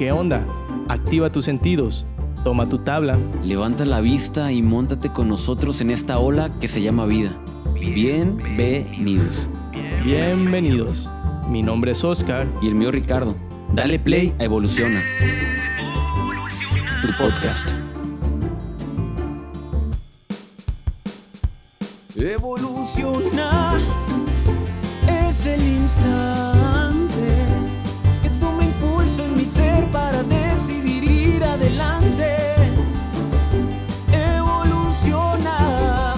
¿Qué onda? Activa tus sentidos, toma tu tabla. Levanta la vista y móntate con nosotros en esta ola que se llama vida. Bienvenidos. Bienvenidos. Mi nombre es Oscar. Y el mío Ricardo. Dale play a Evoluciona. Tu podcast. Evolucionar es el instante en mi ser para decidir ir adelante. Evoluciona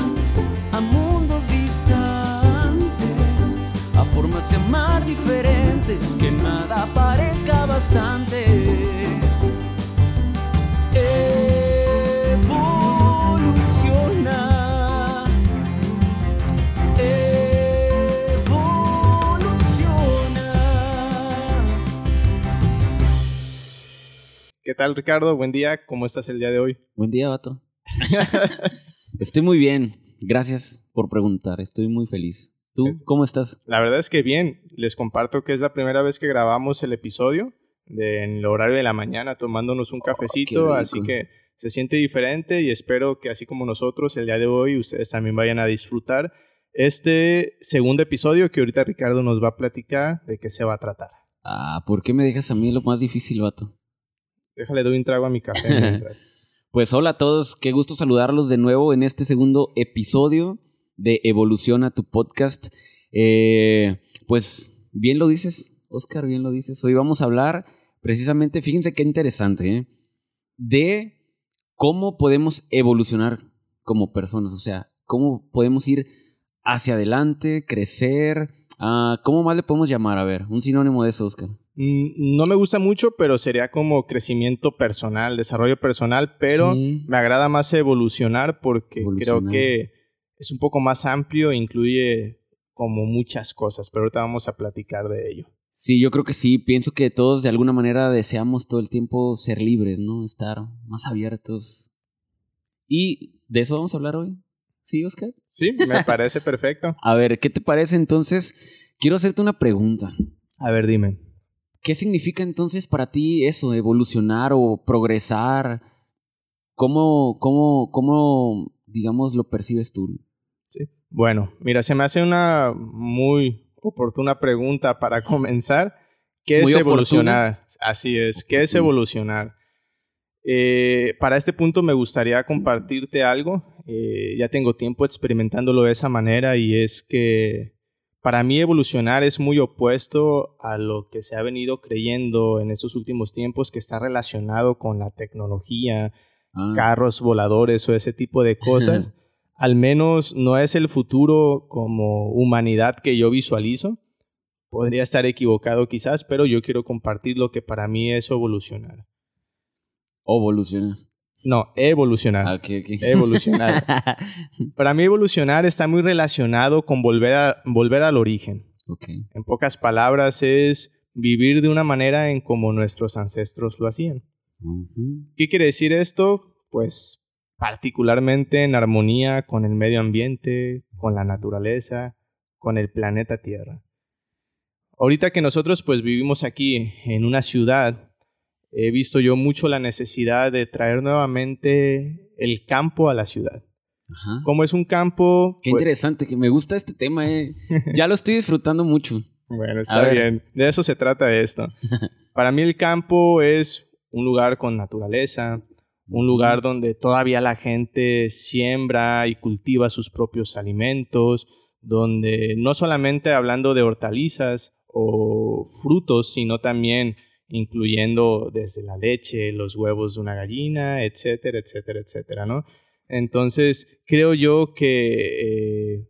a mundos distantes, a formas de amar diferentes, que nada parezca bastante. ¿Qué tal, Ricardo? Buen día. ¿Cómo estás el día de hoy? Buen día, vato. Estoy muy bien. Gracias por preguntar. Estoy muy feliz. ¿Tú cómo estás? La verdad es que bien. Les comparto que es la primera vez que grabamos el episodio de- en el horario de la mañana tomándonos un cafecito, rico. así que se siente diferente y espero que así como nosotros el día de hoy ustedes también vayan a disfrutar este segundo episodio que ahorita Ricardo nos va a platicar de qué se va a tratar. Ah, ¿por qué me dejas a mí lo más difícil, vato? Déjale doy un trago a mi café. Pues hola a todos, qué gusto saludarlos de nuevo en este segundo episodio de Evoluciona tu podcast. Eh, pues bien lo dices, Oscar, bien lo dices. Hoy vamos a hablar precisamente, fíjense qué interesante, ¿eh? de cómo podemos evolucionar como personas, o sea, cómo podemos ir hacia adelante, crecer. ah, ¿Cómo más le podemos llamar? A ver, un sinónimo de eso, Oscar. Mm, No me gusta mucho, pero sería como crecimiento personal, desarrollo personal, pero Sí. me agrada más evolucionar porque Evolucionar. creo que es un poco más amplio e incluye como muchas cosas, pero ahorita vamos a platicar de ello. Sí, yo creo que sí. Pienso que todos de alguna manera deseamos todo el tiempo ser libres, ¿no? Estar más abiertos. Y de eso vamos a hablar hoy. ¿Sí, Oscar? Sí, me parece perfecto. A ver, ¿qué te parece entonces? Quiero hacerte una pregunta. A ver, dime. ¿Qué significa entonces para ti eso, evolucionar o progresar? ¿Cómo, cómo, cómo digamos, lo percibes tú? Bueno, mira, se me hace una muy oportuna pregunta para comenzar. ¿Qué Muy es oportuna. evolucionar? Así es, ¿qué es evolucionar? Eh, para este punto me gustaría compartirte algo. Eh, ya tengo tiempo experimentándolo de esa manera y es que para mí evolucionar es muy opuesto a lo que se ha venido creyendo en estos últimos tiempos que está relacionado con la tecnología, Ah, carros voladores o ese tipo de cosas, al menos no es el futuro como humanidad que yo visualizo. Podría estar equivocado quizás, pero yo quiero compartir lo que para mí es evolucionar. evolucionar. No, evolucionar. Ah, ok, ok. Evolucionar. Para mí evolucionar está muy relacionado con volver, a, volver al origen. En pocas palabras es vivir de una manera en como nuestros ancestros lo hacían. ¿Qué quiere decir esto? Pues particularmente en armonía con el medio ambiente, con la naturaleza, con el planeta Tierra. Ahorita que nosotros pues vivimos aquí en una ciudad, he visto yo mucho la necesidad de traer nuevamente el campo a la ciudad. Ajá. Como es un campo... Qué pues- interesante, que me gusta este tema, eh. Ya lo estoy disfrutando mucho. Bueno, está bien. De eso se trata esto. Para mí el campo es un lugar con naturaleza, un lugar donde todavía la gente siembra y cultiva sus propios alimentos, donde no solamente hablando de hortalizas o frutos, sino también incluyendo desde la leche, los huevos de una gallina, etcétera, etcétera, etcétera, ¿no? Entonces, creo yo que eh,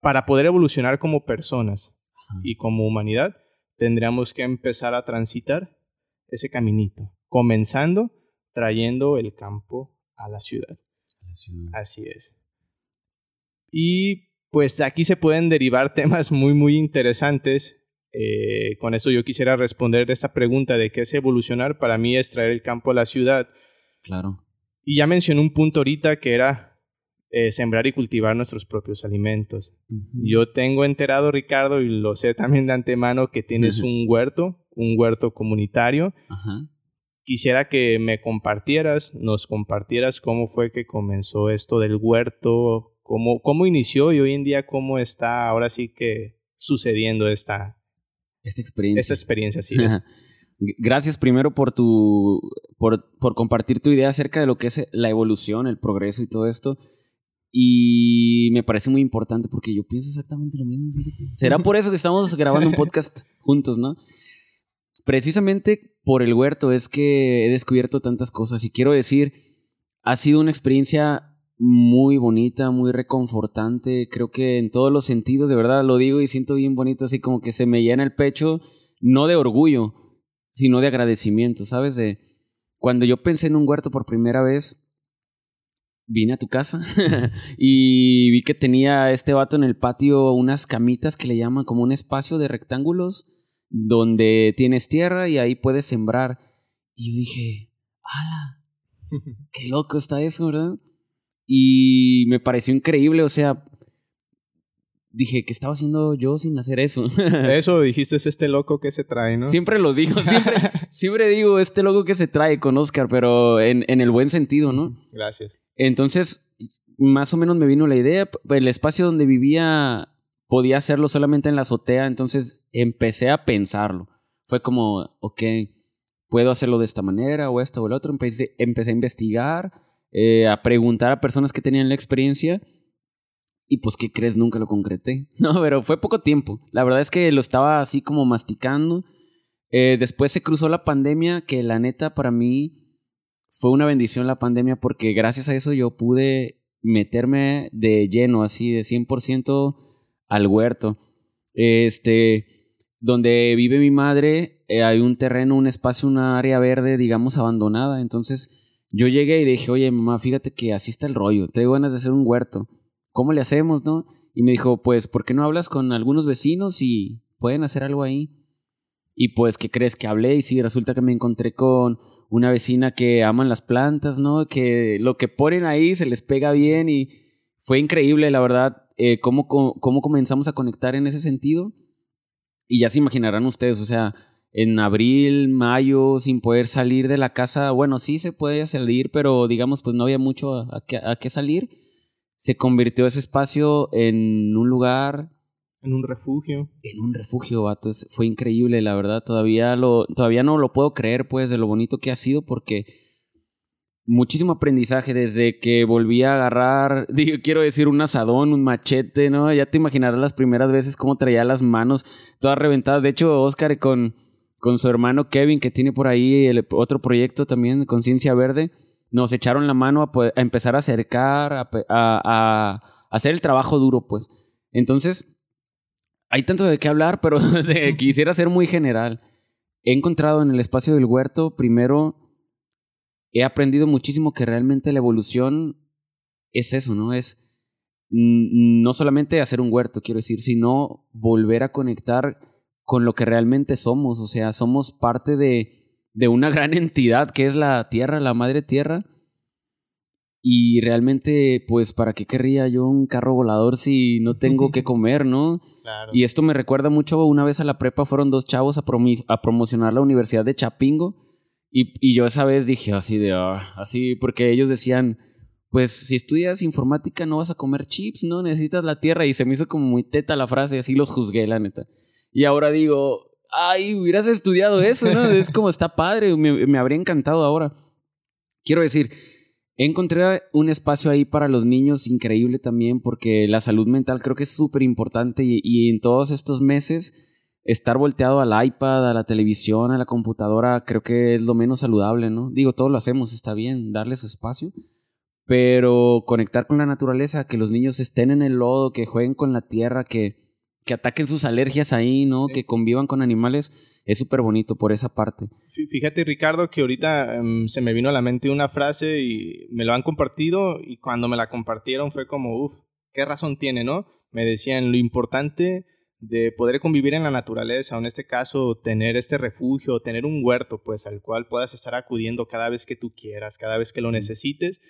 para poder evolucionar como personas Ajá. y como humanidad, tendríamos que empezar a transitar ese caminito, comenzando trayendo el campo a la ciudad. Así es. Y pues aquí se pueden derivar temas muy, muy interesantes. Eh, con eso yo quisiera responder esta pregunta de qué es evolucionar. Para mí es traer el campo a la ciudad. Claro. Y ya mencioné un punto ahorita que era eh, sembrar y cultivar nuestros propios alimentos. Yo tengo enterado, Ricardo, y lo sé también de antemano, que tienes un huerto, un huerto comunitario, quisiera que me compartieras, nos compartieras cómo fue que comenzó esto del huerto, cómo, cómo inició y hoy en día cómo está ahora sí que sucediendo esta, Esta experiencia. esta experiencia. Sí, Gracias primero por tu por, por compartir tu idea acerca de lo que es la evolución, el progreso y todo esto. Y me parece muy importante porque yo pienso exactamente lo mismo. Será por eso que estamos grabando un podcast juntos, ¿no? Precisamente por el huerto es que he descubierto tantas cosas y quiero decir, ha sido una experiencia muy bonita, muy reconfortante, creo que en todos los sentidos, de verdad lo digo y siento bien bonito, así como que se me llena el pecho, no de orgullo, sino de agradecimiento, ¿sabes? De cuando yo pensé en un huerto por primera vez, vine a tu casa y vi que tenía este vato en el patio unas camitas que le llaman como un espacio de rectángulos donde tienes tierra y ahí puedes sembrar. Y yo dije, ¡ala! Qué loco está eso, ¿verdad? Y me pareció increíble, o sea, dije, ¿qué estaba haciendo yo sin hacer eso? Eso dijiste es este loco que se trae, ¿no? Siempre lo digo, siempre, siempre digo, este loco que se trae con Oscar, pero en, en el buen sentido, ¿no? Gracias. Entonces, más o menos me vino la idea. El espacio donde vivía podía hacerlo solamente en la azotea, entonces empecé a pensarlo. Fue como, ok, puedo hacerlo de esta manera o esto o el otro. Empecé, empecé a investigar, eh, a preguntar a personas que tenían la experiencia. Y pues, ¿qué crees? Nunca lo concreté. No, pero fue poco tiempo. La verdad es que lo estaba así como masticando. Eh, después se cruzó la pandemia, que la neta para mí fue una bendición la pandemia porque gracias a eso yo pude meterme de lleno, así de 100% al huerto. Este, donde vive mi madre, eh, hay un terreno, un espacio, una área verde, digamos, abandonada. Entonces yo llegué y dije, oye, mamá, fíjate que así está el rollo, tengo ganas de hacer un huerto. ¿Cómo le hacemos, no? Y me dijo, pues, ¿por qué no hablas con algunos vecinos y pueden hacer algo ahí? Y pues, ¿qué crees que hablé? Y sí, resulta que me encontré con una vecina que aman las plantas, ¿no? Que lo que ponen ahí se les pega bien y fue increíble, la verdad, eh, cómo, cómo, cómo comenzamos a conectar en ese sentido. Y ya se imaginarán ustedes, o sea, en abril, mayo, sin poder salir de la casa, bueno, sí se puede salir, pero digamos, pues no había mucho a, a qué, a qué salir. Se convirtió ese espacio en un lugar En un refugio. en un refugio, vato. Fue increíble, la verdad. Todavía, lo, todavía no lo puedo creer, pues, de lo bonito que ha sido, porque muchísimo aprendizaje desde que volví a agarrar, digo, quiero decir, un asadón, un machete, ¿no? Ya te imaginarás las primeras veces cómo traía las manos todas reventadas. De hecho, Oscar con, con su hermano Kevin, que tiene por ahí otro proyecto también, Conciencia Verde, nos echaron la mano a, empezar a acercar, a, a- hacer el trabajo duro, pues. Entonces, hay tanto de qué hablar, pero quisiera ser muy general. He encontrado en el espacio del huerto, primero, he aprendido muchísimo que realmente la evolución es eso, ¿no? Es no solamente hacer un huerto, quiero decir, sino volver a conectar con lo que realmente somos. O sea, somos parte de, de una gran entidad que es la tierra, la madre tierra. Y realmente, pues, ¿para qué querría yo un carro volador si no tengo que comer, no? Claro. Y esto me recuerda mucho, una vez a la prepa fueron dos chavos a, promi- a promocionar la Universidad de Chapingo. Y, y yo esa vez dije así de, "Ah", así, porque ellos decían, pues si estudias informática no vas a comer chips, ¿no? Necesitas la tierra. Y se me hizo como muy teta la frase, así los juzgué, la neta. Y ahora digo, ay, hubieras estudiado eso, ¿no? Es como está padre, me, me habría encantado ahora. Quiero decir, encontré un espacio ahí para los niños increíble también porque la salud mental creo que es súper importante y, y en todos estos meses estar volteado al iPad, a la televisión, a la computadora, creo que es lo menos saludable, ¿no? Digo, todos lo hacemos, está bien, darle su espacio, pero conectar con la naturaleza, que los niños estén en el lodo, que jueguen con la tierra, que, que ataquen sus alergias ahí, ¿no? Sí. Que convivan con animales, es súper bonito por esa parte. Fí- Fíjate, Ricardo, que ahorita em, se me vino a la mente una frase y me lo han compartido y cuando me la compartieron fue como, uff, qué razón tiene, ¿no? Me decían lo importante de poder convivir en la naturaleza, o en este caso tener este refugio, tener un huerto, pues al cual puedas estar acudiendo cada vez que tú quieras, cada vez que lo necesites.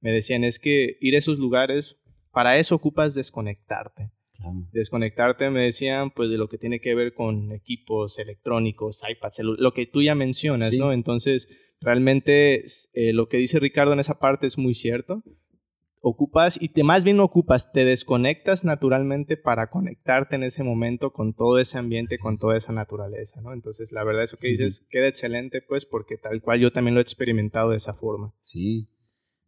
Me decían, es que ir a esos lugares, para eso ocupas desconectarte Claro. desconectarte, me decían, pues de lo que tiene que ver con equipos electrónicos, iPads, lo que tú ya mencionas, Sí. ¿no? Entonces realmente eh, lo que dice Ricardo en esa parte es muy cierto. Ocupas, y te más bien no ocupas, te desconectas naturalmente para conectarte en ese momento con todo ese ambiente, con toda esa naturaleza, ¿no? Entonces, la verdad, eso que dices queda excelente, pues, porque tal cual yo también lo he experimentado de esa forma. Sí.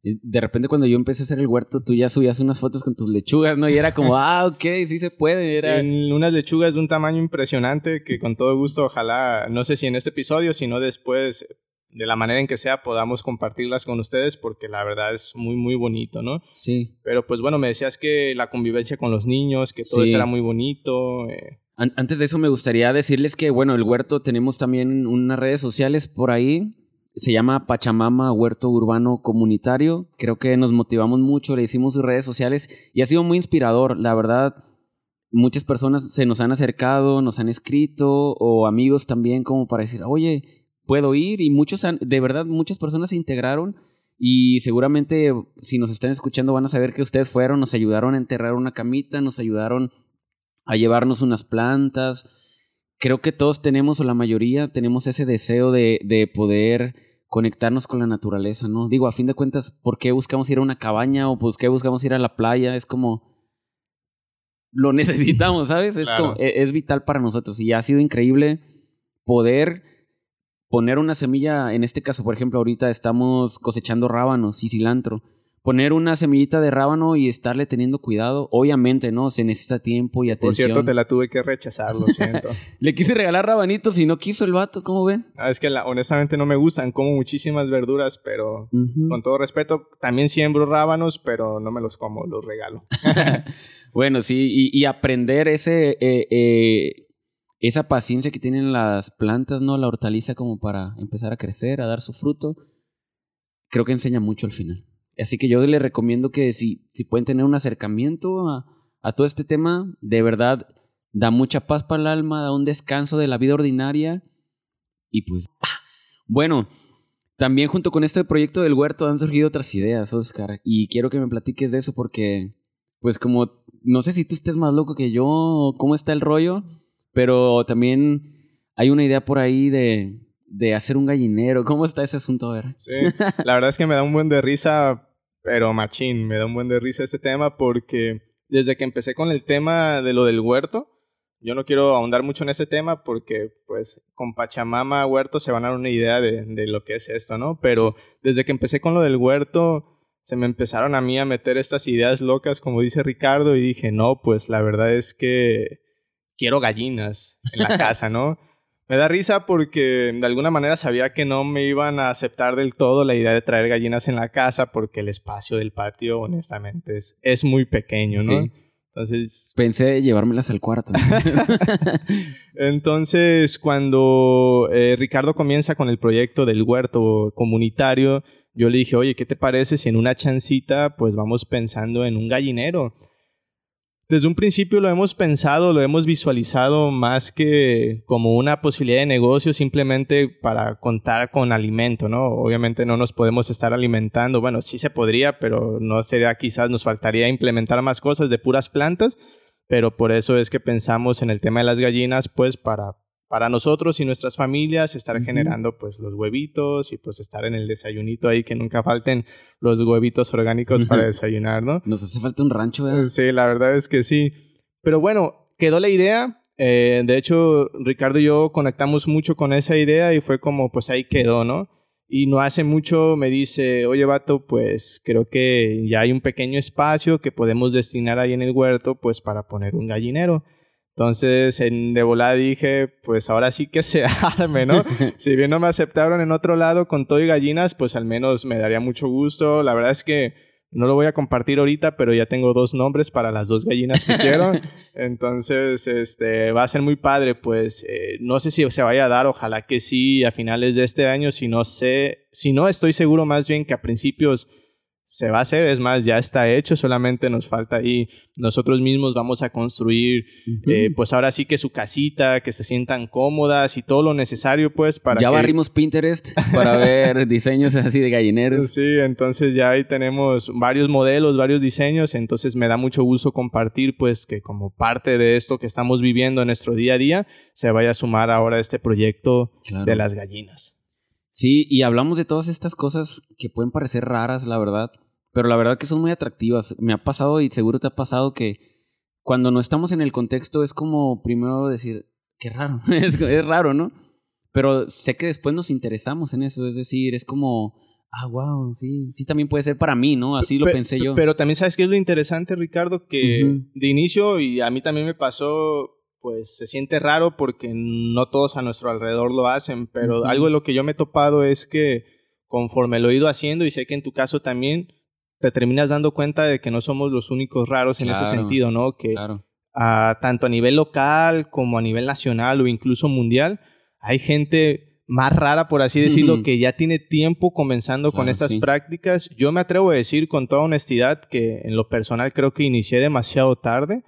De repente cuando yo empecé a hacer el huerto, tú ya subías unas fotos con tus lechugas, ¿no? Y era como, ah, ok, sí se puede. Era... unas lechugas de un tamaño impresionante que con todo gusto, ojalá, no sé si en este episodio, sino después, de la manera en que sea, podamos compartirlas con ustedes porque la verdad es muy, muy bonito, ¿no? Sí. Pero pues bueno, me decías que la convivencia con los niños, que todo eso era muy bonito. Eh. Antes de eso me gustaría decirles que, bueno, el huerto tenemos también unas redes sociales por ahí se llama Pachamama Huerto Urbano Comunitario. Creo que nos motivamos mucho, le hicimos sus redes sociales y ha sido muy inspirador. La verdad, muchas personas se nos han acercado, nos han escrito o amigos también como para decir, oye, puedo ir y muchos, de verdad, muchas personas se integraron y seguramente si nos están escuchando van a saber que ustedes fueron, nos ayudaron a enterrar una camita, nos ayudaron a llevarnos unas plantas. Creo que todos tenemos, o la mayoría, tenemos ese deseo de, de poder conectarnos con la naturaleza, ¿no? Digo, a fin de cuentas, ¿por qué buscamos ir a una cabaña o por qué buscamos ir a la playa? Es como lo necesitamos, ¿sabes? Es, como, e, es vital para nosotros y ha sido increíble poder poner una semilla, en este caso, por ejemplo, ahorita estamos cosechando rábanos y cilantro poner una semillita de rábano y estarle teniendo cuidado. Obviamente, ¿no? Se necesita tiempo y atención. Por cierto, te la tuve que rechazar, lo siento. Le quise regalar rabanitos y no quiso el vato, ¿cómo ven? Ah, es que honestamente no me gustan, como muchísimas verduras, pero con todo respeto, también siembro rábanos, pero no me los como, los regalo. bueno, sí, y, aprender ese... Eh, eh, esa paciencia que tienen las plantas, ¿no? La hortaliza como para empezar a crecer, a dar su fruto, creo que enseña mucho al final. Así que yo les recomiendo que si, si pueden tener un acercamiento a, todo este tema, de verdad da mucha paz para el alma, da un descanso de la vida ordinaria. Y pues, bueno, también junto con este proyecto del huerto han surgido otras ideas, Oscar. Y quiero que me platiques de eso porque, pues como, no sé si tú estés más loco que yo cómo está el rollo, pero también hay una idea por ahí de, de hacer un gallinero. ¿Cómo está ese asunto? A ver. Sí, la verdad es que me da un buen de risa pero machín, me da un buen de risa este tema porque desde que empecé con el tema de lo del huerto, yo no quiero ahondar mucho en ese tema porque pues con Pachamama Huerto se van a dar una idea de, de lo que es esto, ¿no? Pero desde que empecé con lo del huerto, se me empezaron a mí a meter estas ideas locas, como dice Ricardo, y dije, no, pues la verdad es que quiero gallinas en la casa, ¿no? Me da risa porque de alguna manera sabía que no me iban a aceptar del todo la idea de traer gallinas en la casa porque el espacio del patio, honestamente, es, es muy pequeño, ¿no? Entonces... Pensé llevármelas al cuarto. Entonces, cuando eh, Ricardo comienza con el proyecto del huerto comunitario, yo le dije, oye, ¿qué te parece si en una chancita pues vamos pensando en un gallinero? Desde un principio lo hemos pensado, lo hemos visualizado más que como una posibilidad de negocio simplemente para contar con alimento, ¿no? Obviamente no nos podemos estar alimentando, bueno, sí se podría, pero no sería quizás, nos faltaría implementar más cosas de puras plantas, pero por eso es que pensamos en el tema de las gallinas, pues para para nosotros y nuestras familias estar generando pues los huevitos y pues estar en el desayunito ahí que nunca falten los huevitos orgánicos para desayunar, ¿no? Nos hace falta un rancho, ¿verdad? Sí, la verdad es que sí. Pero bueno, quedó la idea. Eh, de hecho, Ricardo y yo conectamos mucho con esa idea y fue como pues ahí quedó, ¿no? Y no hace mucho me dice, oye vato, pues creo que ya hay un pequeño espacio que podemos destinar ahí en el huerto pues para poner un gallinero. Entonces, en de volada dije, pues ahora sí que se arme, ¿no? si bien no me aceptaron en otro lado con todo y gallinas, pues al menos me daría mucho gusto. La verdad es que no lo voy a compartir ahorita, pero ya tengo dos nombres para las dos gallinas que quiero. Entonces, este, va a ser muy padre, pues eh, no sé si se vaya a dar, ojalá que sí a finales de este año, si no sé, si no estoy seguro más bien que a principios se va a hacer, es más, ya está hecho, solamente nos falta ahí, nosotros mismos vamos a construir, eh, pues ahora sí que su casita, que se sientan cómodas y todo lo necesario, pues para... Ya barrimos Pinterest para ver diseños así de gallineros. Sí, entonces ya ahí tenemos varios modelos, varios diseños, entonces me da mucho gusto compartir, pues que como parte de esto que estamos viviendo en nuestro día a día, se vaya a sumar ahora este proyecto de las gallinas. Sí, y hablamos de todas estas cosas que pueden parecer raras, la verdad, pero la verdad que son muy atractivas. Me ha pasado y seguro te ha pasado que cuando no estamos en el contexto es como primero decir, qué raro, es, es raro, ¿no? Pero sé que después nos interesamos en eso, es decir, es como, ah, wow, sí, sí también puede ser para mí, ¿no? Así lo Pe- pensé yo. Pero también sabes qué es lo interesante, Ricardo, que de inicio, y a mí también me pasó, pues se siente raro porque no todos a nuestro alrededor lo hacen, pero algo de lo que yo me he topado es que conforme lo he ido haciendo, y sé que en tu caso también, te terminas dando cuenta de que no somos los únicos raros en ese sentido, ¿no? Que claro. a- tanto a nivel local como a nivel nacional o incluso mundial, hay gente más rara, por así decirlo, que ya tiene tiempo comenzando con estas sí. prácticas. Yo me atrevo a decir con toda honestidad que en lo personal creo que inicié demasiado tarde.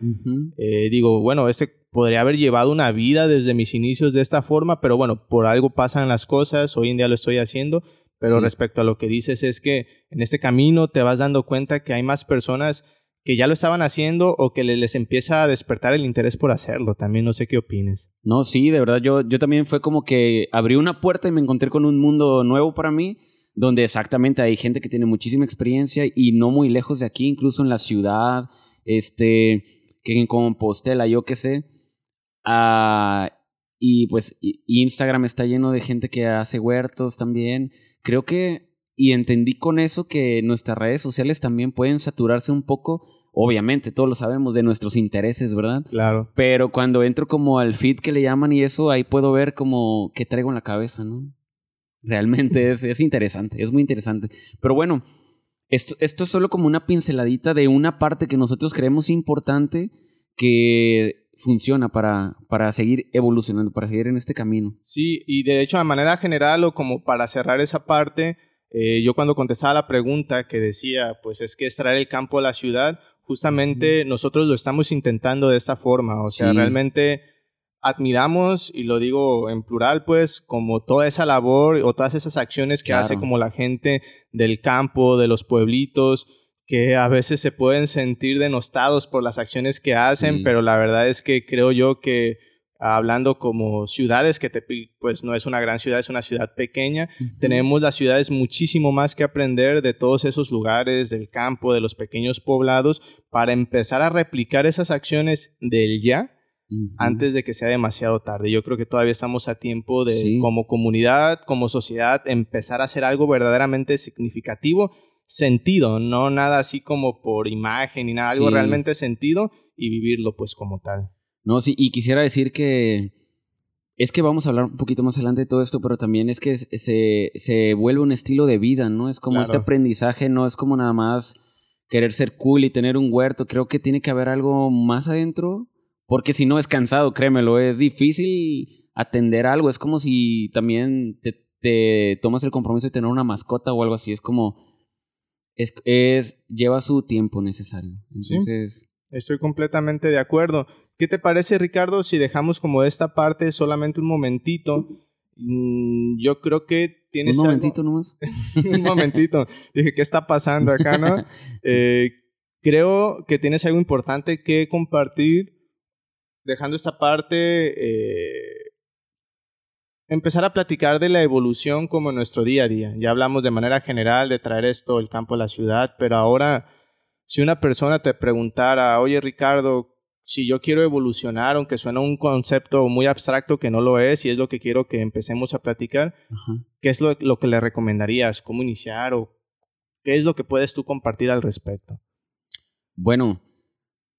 Eh, digo, bueno, este podría haber llevado una vida desde mis inicios de esta forma, pero bueno, por algo pasan las cosas, hoy en día lo estoy haciendo, pero Sí. respecto a lo que dices es que en este camino te vas dando cuenta que hay más personas que ya lo estaban haciendo o que le- les empieza a despertar el interés por hacerlo. También no sé qué opines. No, sí, de verdad, yo, yo también fue como que abrí una puerta y me encontré con un mundo nuevo para mí, donde exactamente hay gente que tiene muchísima experiencia y no muy lejos de aquí, incluso en la ciudad, este, que en Compostela, yo qué sé. Ah, y pues Instagram está lleno de gente que hace huertos también. Creo que, y entendí con eso que nuestras redes sociales también pueden saturarse un poco, obviamente, todos lo sabemos, de nuestros intereses, ¿verdad? Claro. Pero cuando entro como al feed que le llaman y eso, ahí puedo ver como qué traigo en la cabeza, ¿no? Realmente es, es interesante, es muy interesante. Pero bueno, esto, esto es solo como una pinceladita de una parte que nosotros creemos importante que funciona para, para seguir evolucionando, para seguir en este camino. Sí, y de hecho, de manera general o como para cerrar esa parte, eh, yo cuando contestaba la pregunta que decía, pues es que es traer el campo a la ciudad, justamente nosotros lo estamos intentando de esta forma. O sea, realmente admiramos, y lo digo en plural, pues, como toda esa labor o todas esas acciones que Claro. hace como la gente del campo, de los pueblitos, que a veces se pueden sentir denostados por las acciones que hacen, Sí. pero la verdad es que creo yo que hablando como ciudades, que Tepic pues no es una gran ciudad, es una ciudad pequeña, tenemos las ciudades muchísimo más que aprender de todos esos lugares, del campo, de los pequeños poblados, para empezar a replicar esas acciones del ya antes de que sea demasiado tarde. Yo creo que todavía estamos a tiempo de, Sí. como comunidad, como sociedad, empezar a hacer algo verdaderamente significativo, sentido, no nada así como por imagen ni nada, algo realmente sentido y vivirlo pues como tal. No, sí, y quisiera decir que es que vamos a hablar un poquito más adelante de todo esto, pero también es que se, se vuelve un estilo de vida, ¿no? Es como Claro. este aprendizaje, no es como nada más querer ser cool y tener un huerto, creo que tiene que haber algo más adentro, porque si no es cansado, créemelo, es difícil atender algo, es como si también te, te tomas el compromiso de tener una mascota o algo así, es como, es, es lleva su tiempo necesario. Sí. Entonces... Estoy completamente de acuerdo. ¿Qué te parece, Ricardo, si dejamos como esta parte solamente un momentito? Mm, yo creo que tienes Un algo- momentito nomás. un momentito. Dije, ¿qué está pasando acá, no? Eh, creo que tienes algo importante que compartir. Dejando esta parte, eh, empezar a platicar de la evolución como en nuestro día a día. Ya hablamos de manera general de traer esto del campo a la ciudad, pero ahora, si una persona te preguntara, oye Ricardo, si yo quiero evolucionar, aunque suena un concepto muy abstracto que no lo es, y es lo que quiero que empecemos a platicar, Ajá. ¿qué es lo, lo que le recomendarías? ¿Cómo iniciar? ¿O qué es lo que puedes tú compartir al respecto? Bueno,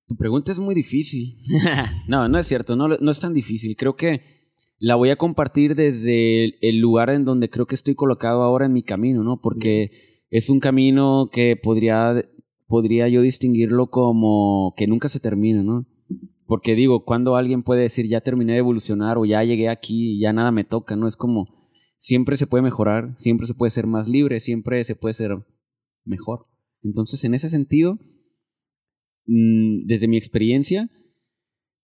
tu pregunta es muy difícil. no, no es cierto, no, no es tan difícil. Creo que la voy a compartir desde el, lugar en donde creo que estoy colocado ahora en mi camino, ¿no? Porque es un camino que podría, podría yo distinguirlo como que nunca se termina, ¿no? Porque digo, cuando alguien puede decir ya terminé de evolucionar o ya llegué aquí y ya nada me toca, ¿no? Es como siempre se puede mejorar, siempre se puede ser más libre, siempre se puede ser mejor. Entonces, en ese sentido, mm, desde mi experiencia,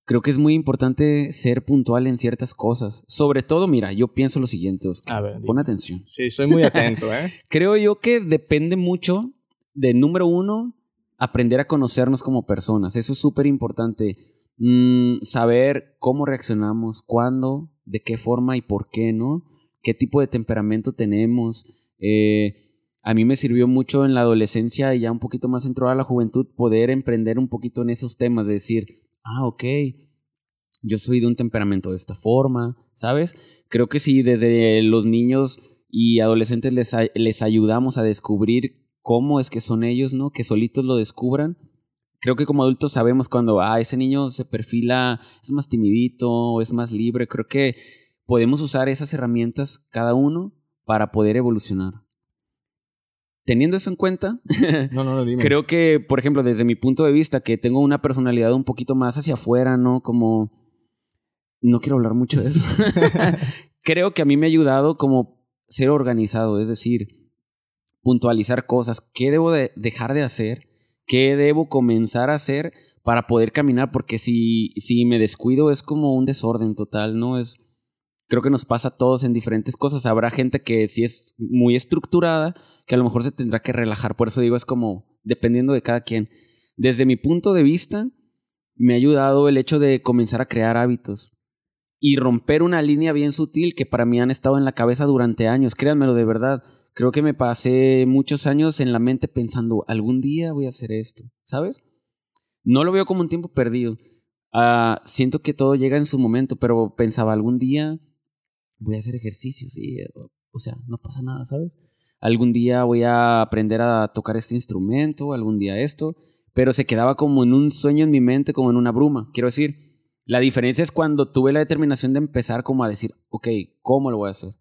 creo que es muy importante ser puntual en ciertas cosas. Sobre todo, mira, yo pienso lo siguiente, Oscar. A ver, Pon dime. atención. Sí, soy muy atento, ¿eh? Creo yo que depende mucho de, número uno, aprender a conocernos como personas. Eso es súper importante. Mm, saber cómo reaccionamos, cuándo, de qué forma y por qué, ¿no? qué tipo de temperamento tenemos. Eh, a mí me sirvió mucho en la adolescencia y ya un poquito más entrada a la juventud poder emprender un poquito en esos temas, de decir, ah, ok, yo soy de un temperamento de esta forma, ¿sabes? Creo que si desde los niños y adolescentes les, les ayudamos a descubrir cómo es que son ellos, ¿no? Que solitos lo descubran. Creo que como adultos sabemos cuando, ah, ese niño se perfila, es más timidito, es más libre. Creo que podemos usar esas herramientas cada uno para poder evolucionar. Teniendo eso en cuenta, no, no, dime. creo que, por ejemplo, desde mi punto de vista, que tengo una personalidad un poquito más hacia afuera, ¿no? Como... No quiero hablar mucho de eso. creo que a mí me ha ayudado como ser organizado, es decir, puntualizar cosas, qué debo de dejar de hacer, qué debo comenzar a hacer para poder caminar, porque si, si me descuido es como un desorden total, ¿no? Es, creo que nos pasa a todos en diferentes cosas. Habrá gente que sí es muy estructurada, que a lo mejor se tendrá que relajar. Por eso digo, es como dependiendo de cada quien. Desde mi punto de vista, me ha ayudado el hecho de comenzar a crear hábitos y romper una línea bien sutil que para mí han estado en la cabeza durante años. Créanmelo de verdad. Creo que me pasé muchos años en la mente pensando, algún día voy a hacer esto, ¿sabes? No lo veo como un tiempo perdido. Ah, siento que todo llega en su momento, pero pensaba, algún día voy a hacer ejercicio, sí. O sea, no pasa nada, ¿sabes? Algún día voy a aprender a tocar este instrumento, algún día esto, pero se quedaba como en un sueño en mi mente, como en una bruma. Quiero decir, la diferencia es cuando tuve la determinación de empezar como a decir, ok, ¿cómo lo voy a hacer?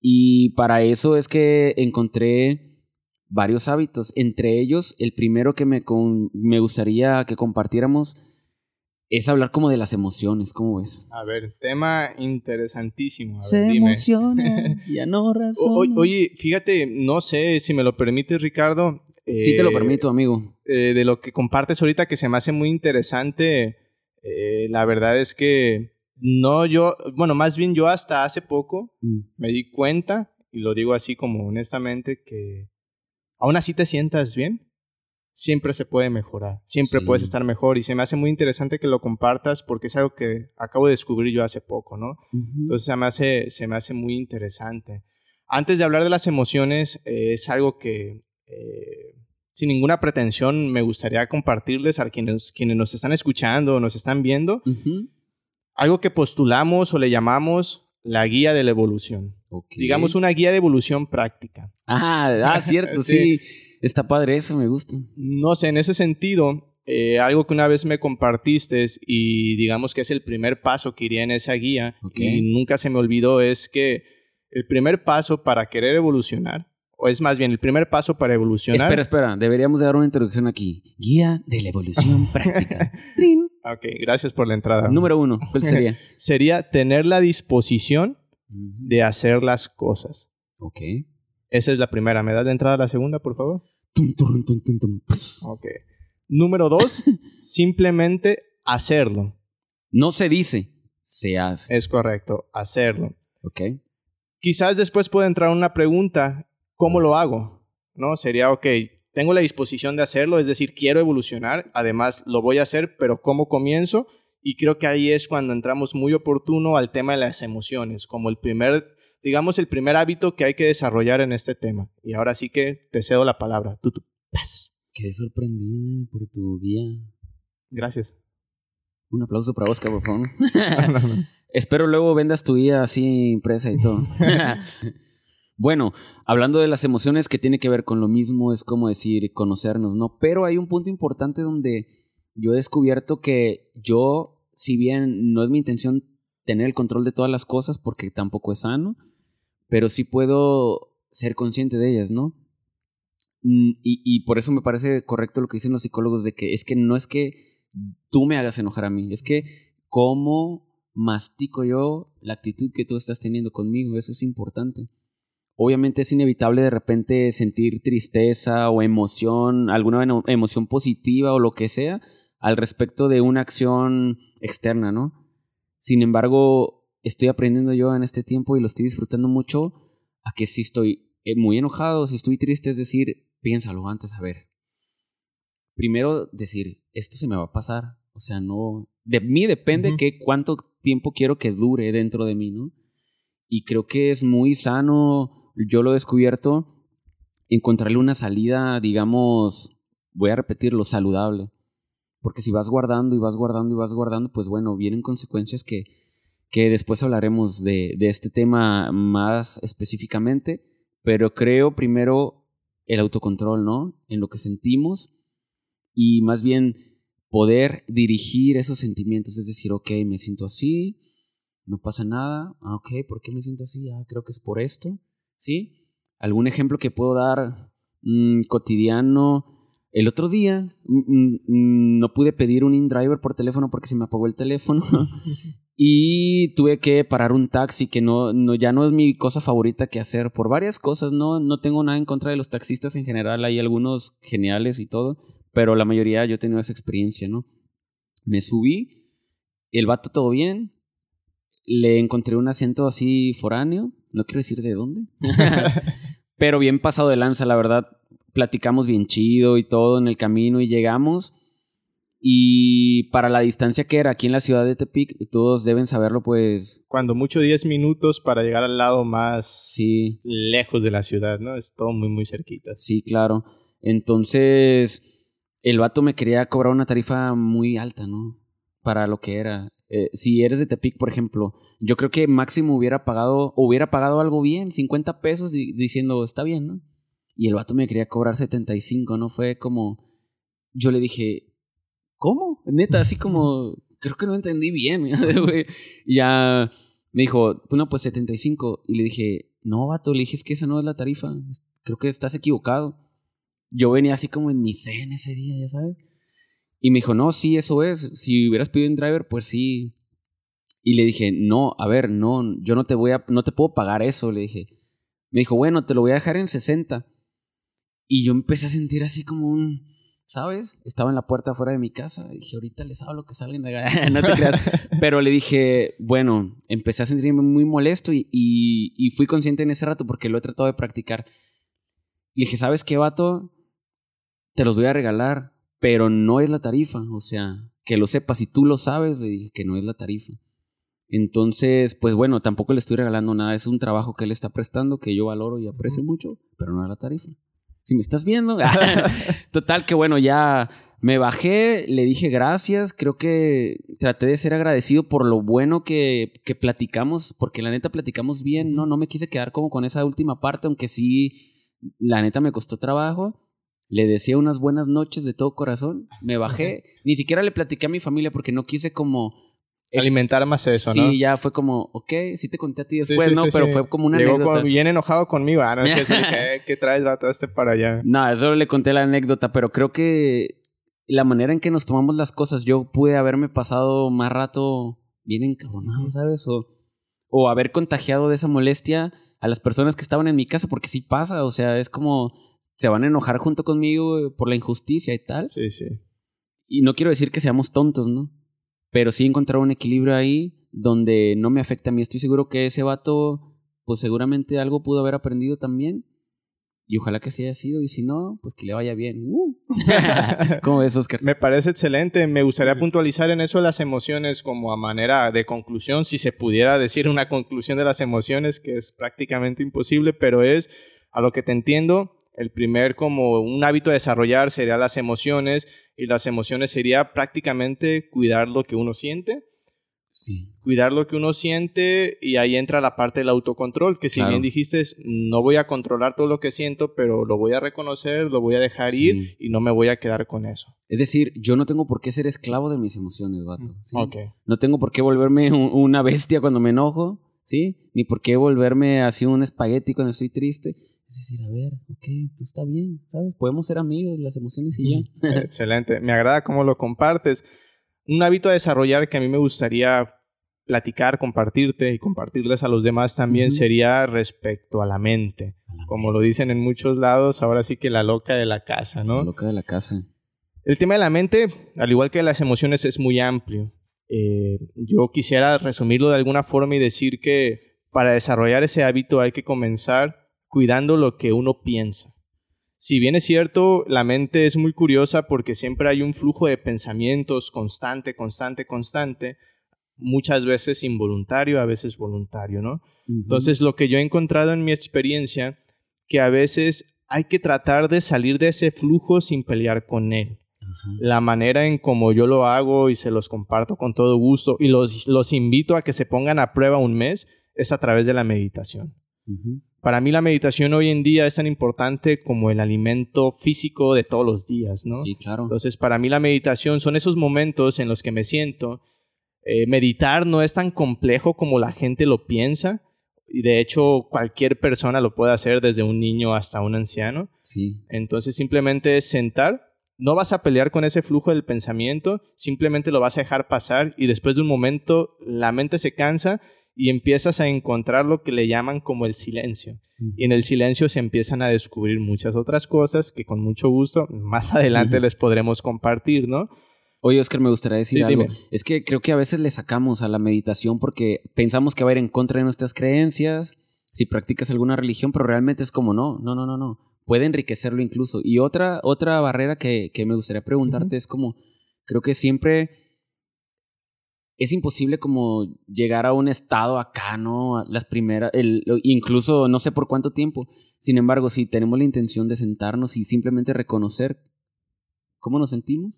Y para eso es que encontré varios hábitos. Entre ellos, el primero que me, me gustaría que compartiéramos es hablar como de las emociones, ¿cómo ves? A ver, tema interesantísimo. A Se emociona, ya no razón. Oye, fíjate, no sé si me lo permites, Ricardo. sí, te lo eh, permito, amigo. Eh, de lo que compartes ahorita que se me hace muy interesante, eh, la verdad es que no yo, bueno, más bien yo hasta hace poco mm. me di cuenta, y lo digo así como honestamente, que aún así te sientas bien, siempre se puede mejorar, siempre puedes estar mejor y se me hace muy interesante que lo compartas porque es algo que acabo de descubrir yo hace poco, ¿no? Entonces se me, hace, se me hace muy interesante. Antes de hablar de las emociones, eh, es algo que eh, sin ninguna pretensión me gustaría compartirles a quienes, quienes nos están escuchando o nos están viendo algo que postulamos o le llamamos la guía de la evolución. Digamos una guía de evolución práctica. Ah, ah cierto, sí. Está padre eso, me gusta. No sé, en ese sentido, eh, algo que una vez me compartiste y digamos que es el primer paso que iría en esa guía y nunca se me olvidó es que el primer paso para querer evolucionar, o es más bien el primer paso para evolucionar. Espera, espera, deberíamos dar una introducción aquí. Guía de la evolución práctica. Ok, gracias por la entrada. Número uno, ¿cuál sería? sería tener la disposición de hacer las cosas. Ok. Esa es la primera. ¿Me das de entrada la segunda, por favor? ok. Número dos, simplemente hacerlo. No se dice, se hace. Es correcto, hacerlo. Ok. Quizás después pueda entrar una pregunta, ¿cómo lo hago? ¿No? Sería, ok, tengo la disposición de hacerlo, es decir, quiero evolucionar, además lo voy a hacer, pero ¿cómo comienzo? Y creo que ahí es cuando entramos muy oportuno al tema de las emociones, como el primer, digamos, el primer hábito que hay que desarrollar en este tema. Y ahora sí que te cedo la palabra. Tú, tú, paz. Quedé sorprendido por tu guía. Gracias. Un aplauso para Oscar, por favor. Espero luego vendas tu guía así impresa y todo. Bueno, hablando de las emociones que tiene que ver con lo mismo, es como decir conocernos, ¿no? Pero hay un punto importante donde yo he descubierto que yo, si bien no es mi intención tener el control de todas las cosas, porque tampoco es sano, pero sí puedo ser consciente de ellas, ¿no? Mm, y, y por eso me parece correcto lo que dicen los psicólogos de que es que no es que tú me hagas enojar a mí, es que cómo mastico yo la actitud que tú estás teniendo conmigo, eso es importante obviamente es inevitable de repente sentir tristeza o emoción, alguna emoción positiva o lo que sea al respecto de una acción externa, ¿no? Sin embargo, estoy aprendiendo yo en este tiempo y lo estoy disfrutando mucho a que si estoy eh, muy enojado, si estoy triste, es decir, piénsalo antes, a ver. Primero decir, esto se me va a pasar, o sea, no, de mí depende que cuánto tiempo quiero que dure dentro de mí, ¿no? Y creo que es muy sano, yo lo he descubierto, encontrarle una salida, digamos, voy a repetirlo, saludable. Porque si vas guardando y vas guardando y vas guardando, pues bueno, vienen consecuencias que, que después hablaremos de, de este tema más específicamente. Pero creo primero el autocontrol, ¿no? En lo que sentimos y más bien poder dirigir esos sentimientos, es decir, ok, me siento así, no pasa nada, ah, ok, ¿por qué me siento así? Ah, creo que es por esto, ¿sí? ¿Algún ejemplo que puedo dar mm, cotidiano? El otro día mm, mm, no pude pedir un InDriver por teléfono porque se me apagó el teléfono y tuve que parar un taxi que no, no, ya no es mi cosa favorita que hacer por varias cosas, no, no tengo nada en contra de los taxistas en general, hay algunos geniales y todo, pero la mayoría yo he tenido esa experiencia, ¿no? Me subí, el vato todo bien, le encontré un asiento así foráneo, no quiero decir de dónde, pero bien pasado de lanza, la verdad. Platicamos bien chido y todo en el camino y llegamos. Y para la distancia que era aquí en la ciudad de Tepic, todos deben saberlo, pues. Cuando mucho 10 minutos para llegar al lado más Sí, lejos de la ciudad, ¿no? Es todo muy, muy cerquita. sí, claro. Entonces, el vato me quería cobrar una tarifa muy alta, ¿no? Para lo que era. Eh, si eres de Tepic, por ejemplo, yo creo que máximo hubiera pagado, hubiera pagado algo bien, 50 pesos, y- diciendo, está bien, ¿no? Y el vato me quería cobrar 75, ¿no? Fue como, yo le dije, ¿cómo? Neta, así como, creo que no entendí bien, güey. Ya me dijo, bueno, pues 75. Y le dije, no, vato, le dije, es que esa no es la tarifa, creo que estás equivocado. Yo venía así como en mi zen ese día, ya sabes. Y me dijo, no, sí, eso es. Si hubieras pedido un driver, pues sí. Y le dije, no, a ver, no, yo no te voy a, no te puedo pagar eso, le dije. Me dijo, bueno, te lo voy a dejar en 60. Y yo empecé a sentir así como un, ¿sabes? Estaba en la puerta afuera de mi casa. y Dije, ahorita les hablo que salgan de acá. no te creas. Pero le dije, bueno, empecé a sentirme muy molesto y, y, y fui consciente en ese rato porque lo he tratado de practicar. Le dije, ¿sabes qué, vato? Te los voy a regalar, pero no es la tarifa. O sea, que lo sepas. Si tú lo sabes, le dije que no es la tarifa. Entonces, pues bueno, tampoco le estoy regalando nada. Es un trabajo que él está prestando que yo valoro y aprecio mucho, pero no es la tarifa. Si me estás viendo. Total, que bueno, ya me bajé, le dije gracias. Creo que traté de ser agradecido por lo bueno que, que platicamos, porque la neta platicamos bien, ¿no? No me quise quedar como con esa última parte, aunque sí, la neta me costó trabajo. Le decía unas buenas noches de todo corazón. Me bajé. Ni siquiera le platiqué a mi familia porque no quise como... Alimentar más eso, sí, ¿no? ya fue como, ok, sí te conté a ti Sí, después, sí, ¿no? sí, Pero sí. fue como una Llegó anécdota. con- bien enojado conmigo. Ah, no sé, sí, ¿qué, ¿qué traes, vato, este para allá? No, eso le conté la anécdota, pero creo que la manera en que nos tomamos las cosas, yo pude haberme pasado más rato bien encabronado, ¿sabes? O, o haber contagiado de esa molestia a las personas que estaban en mi casa, porque sí pasa, o sea, es como se van a enojar junto conmigo eh, por la injusticia y tal. Sí, sí. Y no quiero decir que seamos tontos, ¿no? Pero sí encontrar un equilibrio ahí donde no me afecta a mí. Estoy seguro que ese vato, pues seguramente algo pudo haber aprendido también. Y ojalá que sí haya sido. Y si no, pues que le vaya bien. ¡Uh! ¿Cómo ves, Oscar? Me parece excelente. Me gustaría puntualizar en eso de las emociones como a manera de conclusión, si se pudiera decir una conclusión de las emociones, que es prácticamente imposible, pero es a lo que te entiendo. El primer como un hábito a desarrollar sería las emociones y las emociones sería prácticamente cuidar lo que uno siente, Sí. cuidar lo que uno siente y ahí entra la parte del autocontrol, que si Claro. bien dijiste, no voy a controlar todo lo que siento, pero lo voy a reconocer, lo voy a dejar Sí. ir y no me voy a quedar con eso. Es decir, yo no tengo por qué ser esclavo de mis emociones, vato. ¿sí? No tengo por qué volverme un- una bestia cuando me enojo, ¿sí? Ni por qué volverme así un espagueti cuando estoy triste. Es decir, a ver, ok, tú está bien, ¿sabes? Podemos ser amigos, las emociones y ya. Excelente. Me agrada cómo lo compartes. Un hábito a desarrollar que a mí me gustaría platicar, compartirte y compartirles a los demás también sería respecto a la mente. Como lo dicen en muchos lados, ahora sí que la loca de la casa, ¿no? La loca de la casa. El tema de la mente, al igual que las emociones, es muy amplio. Eh, yo quisiera resumirlo de alguna forma y decir que para desarrollar ese hábito hay que comenzar cuidando lo que uno piensa. Si bien es cierto, la mente es muy curiosa porque siempre hay un flujo de pensamientos constante, constante, constante, muchas veces involuntario, a veces voluntario, ¿no? Entonces, lo que yo he encontrado en mi experiencia, que a veces hay que tratar de salir de ese flujo sin pelear con él. La manera en como yo lo hago y se los comparto con todo gusto y los, los invito a que se pongan a prueba un mes es a través de la meditación. Para mí la meditación hoy en día es tan importante como el alimento físico de todos los días, ¿no? Sí, claro. Entonces, para mí la meditación son esos momentos en los que me siento. Eh, meditar no es tan complejo como la gente lo piensa. Y de hecho, cualquier persona lo puede hacer, desde un niño hasta un anciano. Sí. Entonces, simplemente es sentar. No vas a pelear con ese flujo del pensamiento, simplemente lo vas a dejar pasar y después de un momento la mente se cansa y empiezas a encontrar lo que le llaman como el silencio. Y en el silencio se empiezan a descubrir muchas otras cosas que con mucho gusto más adelante les podremos compartir, ¿no? Oye, Oscar, me gustaría decir Sí, algo. dime. Es que creo que a veces le sacamos a la meditación porque pensamos que va a ir en contra de nuestras creencias, si practicas alguna religión, pero realmente es como no, no, no, no, no. Puede enriquecerlo incluso. Y otra, otra barrera que, que me gustaría preguntarte es como, creo que siempre es imposible como llegar a un estado acá, ¿no? Las primeras, el, incluso no sé por cuánto tiempo. Sin embargo, si tenemos la intención de sentarnos y simplemente reconocer cómo nos sentimos,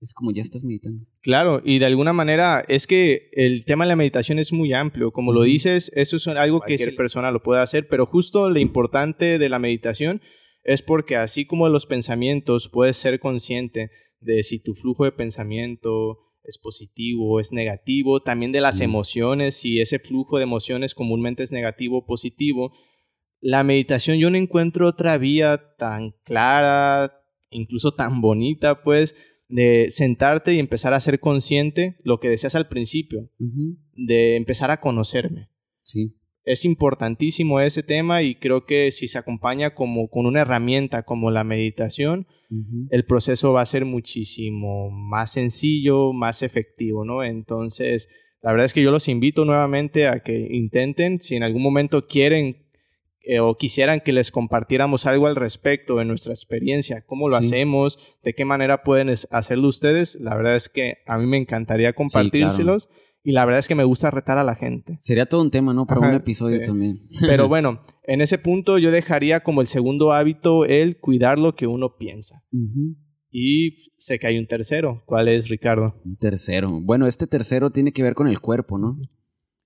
es como ya estás meditando. Claro, y de alguna manera es que el tema de la meditación es muy amplio. Como lo dices, eso es algo que cualquier persona lo puede hacer, pero justo lo importante de la meditación es porque así como los pensamientos, puedes ser consciente de si tu flujo de pensamiento es positivo o es negativo, también de las Sí. emociones, si ese flujo de emociones comúnmente es negativo o positivo. La meditación yo no encuentro otra vía tan clara, incluso tan bonita, pues, de sentarte y empezar a ser consciente lo que decías al principio, de empezar a conocerme. Sí. Es importantísimo ese tema y creo que si se acompaña como con una herramienta como la meditación, el proceso va a ser muchísimo más sencillo, más efectivo, ¿no? Entonces, la verdad es que yo los invito nuevamente a que intenten, si en algún momento quieren eh, o quisieran que les compartiéramos algo al respecto de nuestra experiencia, cómo lo Sí. hacemos, de qué manera pueden hacerlo ustedes, la verdad es que a mí me encantaría compartírselos y la verdad es que me gusta retar a la gente. Sería todo un tema, ¿no? Para Ajá, un episodio sí. también. Pero bueno, en ese punto yo dejaría como el segundo hábito el cuidar lo que uno piensa. Y sé que hay un tercero. ¿Cuál es, Ricardo? Un tercero. Bueno, este tercero tiene que ver con el cuerpo, ¿no?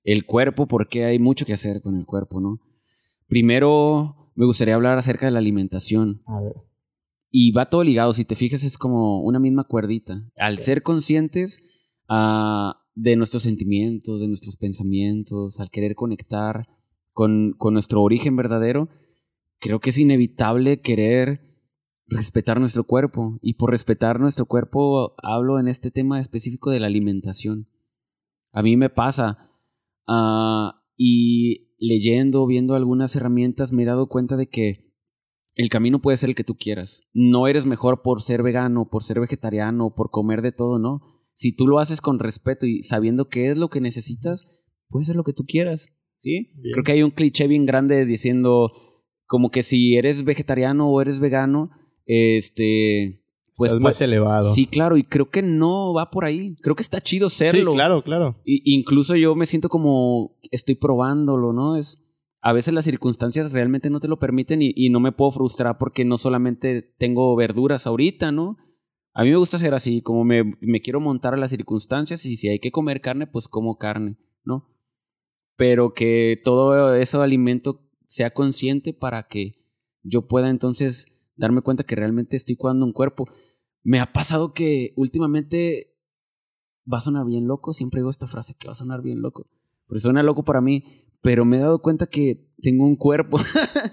El cuerpo, porque hay mucho que hacer con el cuerpo, ¿no? Primero, me gustaría hablar acerca de la alimentación. A ver. Y va todo ligado, si te fijas, es como una misma cuerdita. Al Sí. ser conscientes ah, de nuestros sentimientos, de nuestros pensamientos, al querer conectar con, con nuestro origen verdadero, creo que es inevitable querer respetar nuestro cuerpo. Y por respetar nuestro cuerpo hablo en este tema específico de la alimentación. A mí me pasa. ah, y leyendo, viendo algunas herramientas, me he dado cuenta de que el camino puede ser el que tú quieras. No eres mejor por ser vegano, por ser vegetariano, por comer de todo, no. Si tú lo haces con respeto y sabiendo qué es lo que necesitas, puedes ser lo que tú quieras. ¿Sí? Bien. Creo que hay un cliché bien grande diciendo como que si eres vegetariano o eres vegano, este pues Estás pu- más elevado. Sí, claro, y creo que no va por ahí. Creo que está chido Sí, serlo. claro, claro. Y- incluso yo me siento como estoy probándolo, ¿no? Es a veces las circunstancias realmente no te lo permiten y, y no me puedo frustrar porque no solamente tengo verduras ahorita, ¿no? A mí me gusta ser así, como me, quiero montar a las circunstancias y si hay que comer carne, pues como carne, ¿no? Pero que todo ese alimento sea consciente para que yo pueda entonces darme cuenta que realmente estoy cuidando un cuerpo. Me ha pasado que últimamente va a sonar bien loco, siempre digo esta frase que va a sonar bien loco, pero suena loco para mí, pero me he dado cuenta que tengo un cuerpo.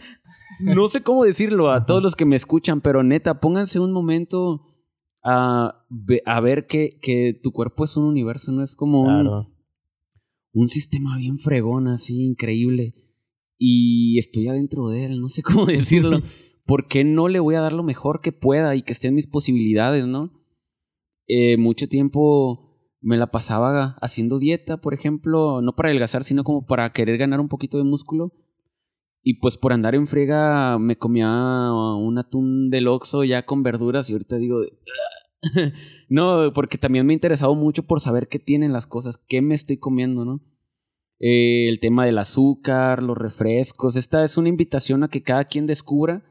no sé cómo decirlo a todos los que me escuchan, pero neta, pónganse un momento a, ve- a ver que, que tu cuerpo es un universo, no es como un, Claro. un sistema bien fregón, así increíble. Y estoy adentro de él, no sé cómo decirlo. ¿Por qué no le voy a dar lo mejor que pueda y que esté en mis posibilidades, no? Eh, mucho tiempo me la pasaba haciendo dieta, por ejemplo, no para adelgazar, sino como para querer ganar un poquito de músculo. Y pues por andar en friega me comía un atún del Oxxo ya con verduras y ahorita digo, no, porque también me he interesado mucho por saber qué tienen las cosas, qué me estoy comiendo, ¿no? eh, el tema del azúcar, los refrescos. Esta es una invitación a que cada quien descubra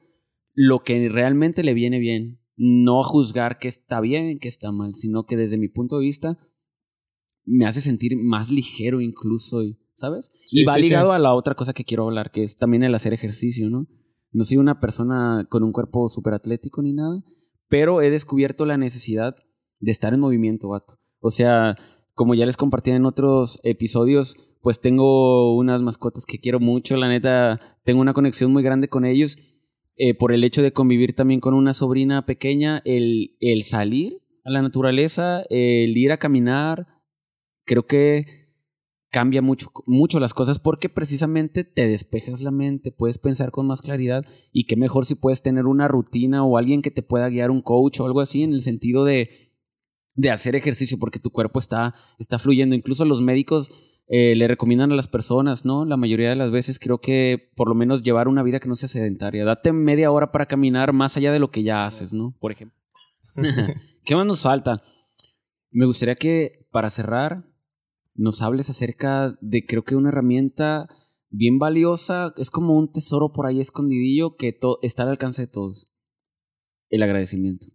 lo que realmente le viene bien. No juzgar que está bien, que está mal, sino que desde mi punto de vista me hace sentir más ligero incluso, ¿sabes? Sí, y va sí, sí. ligado a la otra cosa que quiero hablar, que es también el hacer ejercicio, ¿no? No soy una persona con un cuerpo súper atlético ni nada, pero he descubierto la necesidad de estar en movimiento, vato. O sea, como ya les compartí en otros episodios, pues tengo unas mascotas que quiero mucho, la neta, tengo una conexión muy grande con ellos. eh, por el hecho de convivir también con una sobrina pequeña, el, el salir a la naturaleza, el ir a caminar, creo que cambia mucho, mucho las cosas porque precisamente te despejas la mente, puedes pensar con más claridad y qué mejor si puedes tener una rutina o alguien que te pueda guiar, un coach o algo así en el sentido de, de hacer ejercicio porque tu cuerpo está, está fluyendo. Incluso los médicos eh, le recomiendan a las personas, ¿no? La mayoría de las veces creo que por lo menos llevar una vida que no sea sedentaria. Date media hora para caminar más allá de lo que ya haces, ¿no? Por ejemplo. ¿Qué más nos falta? Me gustaría que para cerrar nos hables acerca de creo que una herramienta bien valiosa, es como un tesoro por ahí escondidillo que está al alcance de todos. El agradecimiento.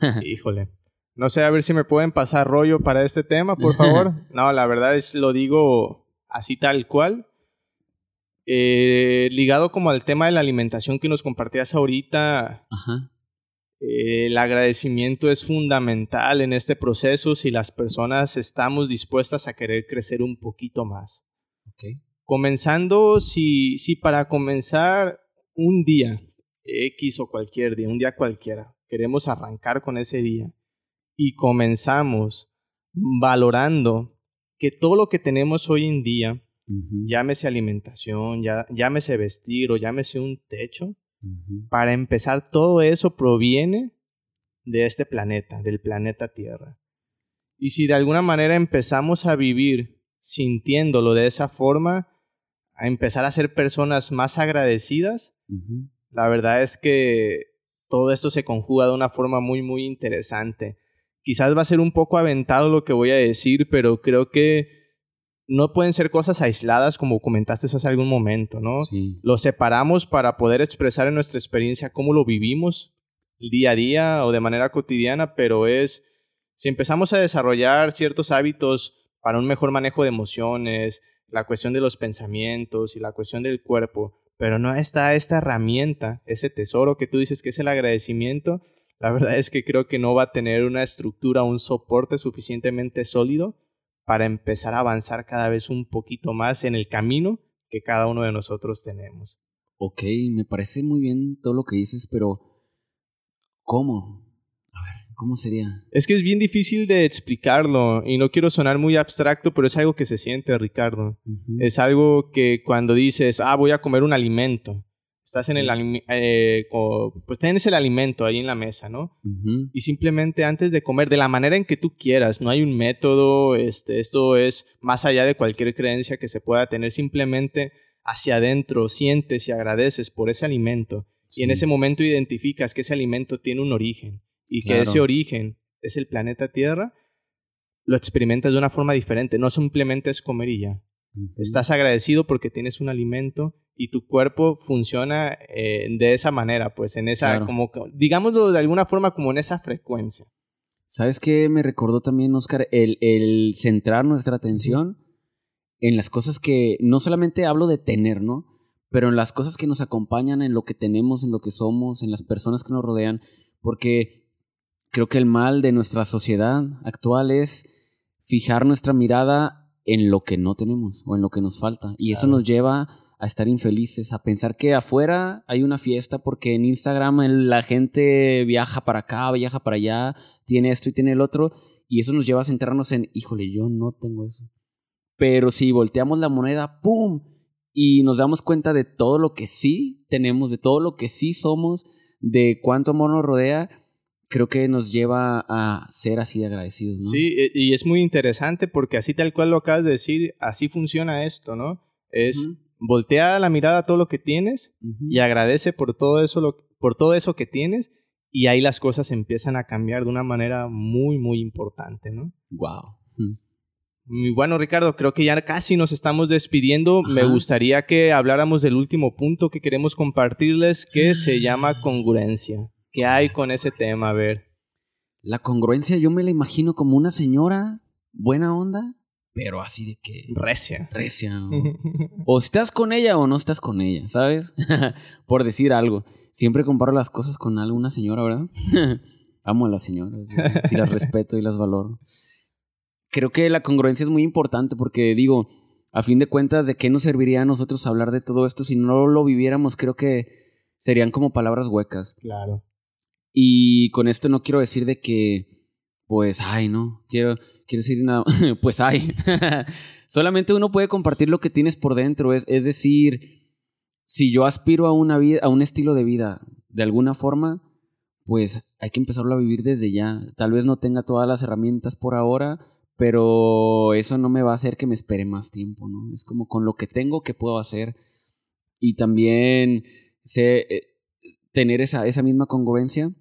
Híjole. No sé, a ver si me pueden pasar rollo para este tema, por favor. No, la verdad es, lo digo así tal cual. Eh, ligado como al tema de la alimentación que nos compartías ahorita, Ajá. Eh, el agradecimiento es fundamental en este proceso si las personas estamos dispuestas a querer crecer un poquito más. Ok. Comenzando, si, si para comenzar un día, X o cualquier día, un día cualquiera, queremos arrancar con ese día y comenzamos valorando que todo lo que tenemos hoy en día, Ujú, llámese alimentación, ya, llámese vestir o llámese un techo, para empezar todo eso proviene de este planeta, del planeta Tierra. Y si de alguna manera empezamos a vivir sintiéndolo de esa forma, a empezar a ser personas más agradecidas, la verdad es que todo esto se conjuga de una forma muy, muy interesante. Quizás va a ser un poco aventado lo que voy a decir, pero creo que no pueden ser cosas aisladas como comentaste hace algún momento, ¿no? Sí. Lo separamos para poder expresar en nuestra experiencia cómo lo vivimos día a día o de manera cotidiana, pero es si empezamos a desarrollar ciertos hábitos para un mejor manejo de emociones, la cuestión de los pensamientos y la cuestión del cuerpo, pero no está esta herramienta, ese tesoro que tú dices que es el agradecimiento, la verdad es que creo que no va a tener una estructura, un soporte suficientemente sólido para empezar a avanzar cada vez un poquito más en el camino que cada uno de nosotros tenemos. Ok, me parece muy bien todo lo que dices, pero ¿cómo? A ver, ¿cómo sería? Es que es bien difícil de explicarlo y no quiero sonar muy abstracto, pero es algo que se siente, Ricardo. Es algo que cuando dices, ah, voy a comer un alimento, estás en el eh, pues tienes el alimento ahí en la mesa, ¿no? Y simplemente antes de comer, de la manera en que tú quieras, no hay un método, este, esto es más allá de cualquier creencia que se pueda tener, simplemente hacia adentro sientes y agradeces por ese alimento y en ese momento identificas que ese alimento tiene un origen y que Claro. ese origen es el planeta Tierra, lo experimentas de una forma diferente, no simplemente es comer y ya. Estás agradecido porque tienes un alimento y tu cuerpo funciona eh, de esa manera, pues en esa, Claro. como, digámoslo de alguna forma, como en esa frecuencia. ¿Sabes qué me recordó también, Oscar? El, el centrar nuestra atención en las cosas que no solamente hablo de tener, ¿no? Pero en las cosas que nos acompañan, en lo que tenemos, en lo que somos, en las personas que nos rodean, porque creo que el mal de nuestra sociedad actual es fijar nuestra mirada en lo que no tenemos o en lo que nos falta. Y eso Claro. nos lleva a estar infelices, a pensar que afuera hay una fiesta porque en Instagram la gente viaja para acá, viaja para allá, tiene esto y tiene el otro, y eso nos lleva a centrarnos en, híjole, yo no tengo eso. Pero si volteamos la moneda, ¡pum! Y nos damos cuenta de todo lo que sí tenemos, de todo lo que sí somos, de cuánto amor nos rodea, creo que nos lleva a ser así de agradecidos, ¿no? Sí, y es muy interesante porque así tal cual lo acabas de decir, así funciona esto, ¿no? Es. Voltea la mirada a todo lo que tienes y agradece por todo eso, lo- por todo eso que tienes y ahí las cosas empiezan a cambiar de una manera muy, muy importante, ¿no? Wow. Mm. Bueno, Ricardo, creo que ya casi nos estamos despidiendo. Me gustaría que habláramos del último punto que queremos compartirles, que se llama congruencia. ¿Qué hay con ese tema? A ver. La congruencia yo me la imagino como una señora buena onda, pero así de que Recia. recia. O, o estás con ella o no estás con ella, ¿sabes? Por decir algo. Siempre comparo las cosas con alguna señora, ¿verdad? Amo a las señoras yo, y las respeto y las valoro. Creo que la congruencia es muy importante porque digo, a fin de cuentas, ¿de qué nos serviría a nosotros hablar de todo esto si no lo viviéramos? Creo que serían como palabras huecas. Claro. Y con esto no quiero decir de que, pues, ay, no, quiero, quiero decir nada, pues, ay. Solamente uno puede compartir lo que tienes por dentro, es, decir, si yo aspiro a, una vida, a un estilo de vida de alguna forma, pues hay que empezarlo a vivir desde ya. Tal vez no tenga todas las herramientas por ahora, pero eso no me va a hacer que me espere más tiempo, ¿no? Es como con lo que tengo que puedo hacer. Y también eh, tener esa misma congruencia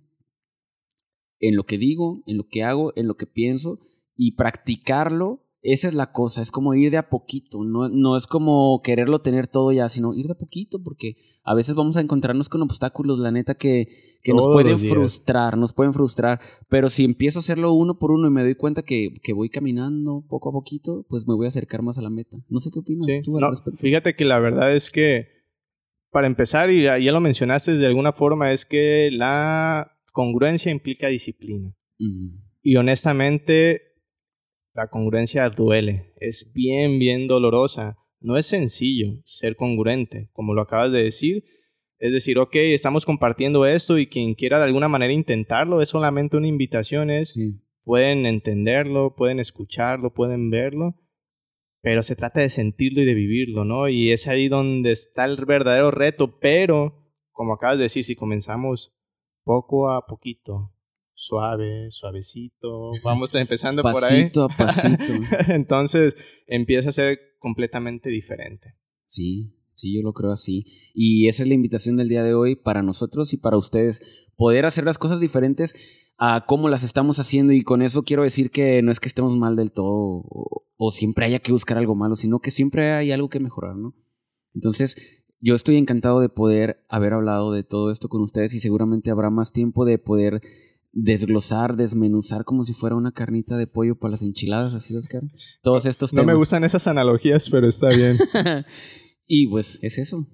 en lo que digo, en lo que hago, en lo que pienso y practicarlo. Esa es la cosa, es como ir de a poquito, no, no es como quererlo tener todo ya, sino ir de a poquito, porque a veces vamos a encontrarnos con obstáculos, la neta, que, que nos pueden frustrar, nos pueden frustrar, pero si empiezo a hacerlo uno por uno y me doy cuenta que, que voy caminando poco a poquito, pues me voy a acercar más a la meta. No sé qué opinas Sí, tú al no, respecto. fíjate que la verdad es que, para empezar, y ya ya lo mencionaste de alguna forma, es que la congruencia implica disciplina. Mm, Y honestamente, la congruencia duele. Es bien, bien dolorosa. No es sencillo ser congruente, como lo acabas de decir. Es decir, ok, estamos compartiendo esto y quien quiera de alguna manera intentarlo es solamente una invitación, es sí, pueden entenderlo, pueden escucharlo, pueden verlo, pero se trata de sentirlo y de vivirlo, ¿no? Y es ahí donde está el verdadero reto, pero, como acabas de decir, si comenzamos poco a poquito, suave, suavecito, vamos empezando por ahí. pasito a pasito. Entonces empieza a ser completamente diferente. Sí, sí, yo lo creo así. Y esa es la invitación del día de hoy para nosotros y para ustedes. Poder hacer las cosas diferentes a cómo las estamos haciendo. Y con eso quiero decir que no es que estemos mal del todo o, o siempre haya que buscar algo malo, sino que siempre hay algo que mejorar, ¿no? Entonces, yo estoy encantado de poder haber hablado de todo esto con ustedes y seguramente habrá más tiempo de poder desglosar, desmenuzar como si fuera una carnita de pollo para las enchiladas, así, Oscar. Todos estos No temas. me gustan esas analogías, pero está bien. y pues es eso.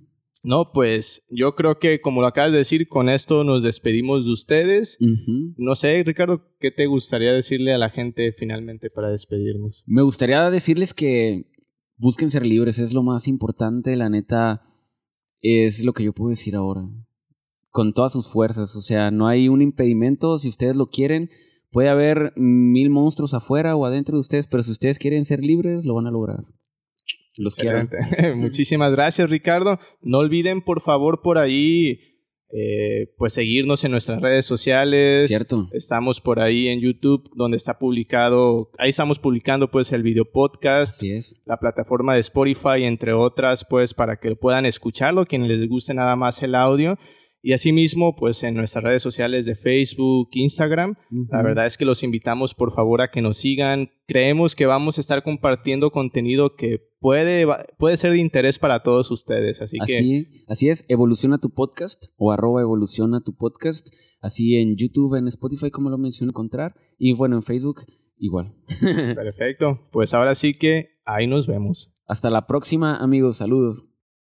no, pues yo creo que como lo acabas de decir, con esto nos despedimos de ustedes. No sé, Ricardo, ¿qué te gustaría decirle a la gente finalmente para despedirnos? Me gustaría decirles que busquen ser libres, es lo más importante, la neta, es lo que yo puedo decir ahora. Con todas sus fuerzas, o sea, no hay un impedimento, si ustedes lo quieren, puede haber mil monstruos afuera o adentro de ustedes, pero si ustedes quieren ser libres, lo van a lograr. Los quiero. Muchísimas gracias, Ricardo. No olviden, por favor, por ahí, eh, pues seguirnos en nuestras redes sociales. Cierto. Estamos por ahí en YouTube, donde está publicado, ahí estamos publicando pues el video podcast, Así es. la plataforma de Spotify, entre otras, pues para que puedan escucharlo, quienes les guste nada más el audio. Y asimismo, pues en nuestras redes sociales de Facebook, Instagram. La verdad es que los invitamos por favor a que nos sigan. Creemos que vamos a estar compartiendo contenido que puede, puede ser de interés para todos ustedes. Así, que Así, así es, evoluciona tu podcast o arroba evoluciona tu podcast, así en YouTube, en Spotify, como lo mencioné, encontrar, y bueno, en Facebook, igual. perfecto. Pues ahora sí que ahí nos vemos. Hasta la próxima, amigos, saludos.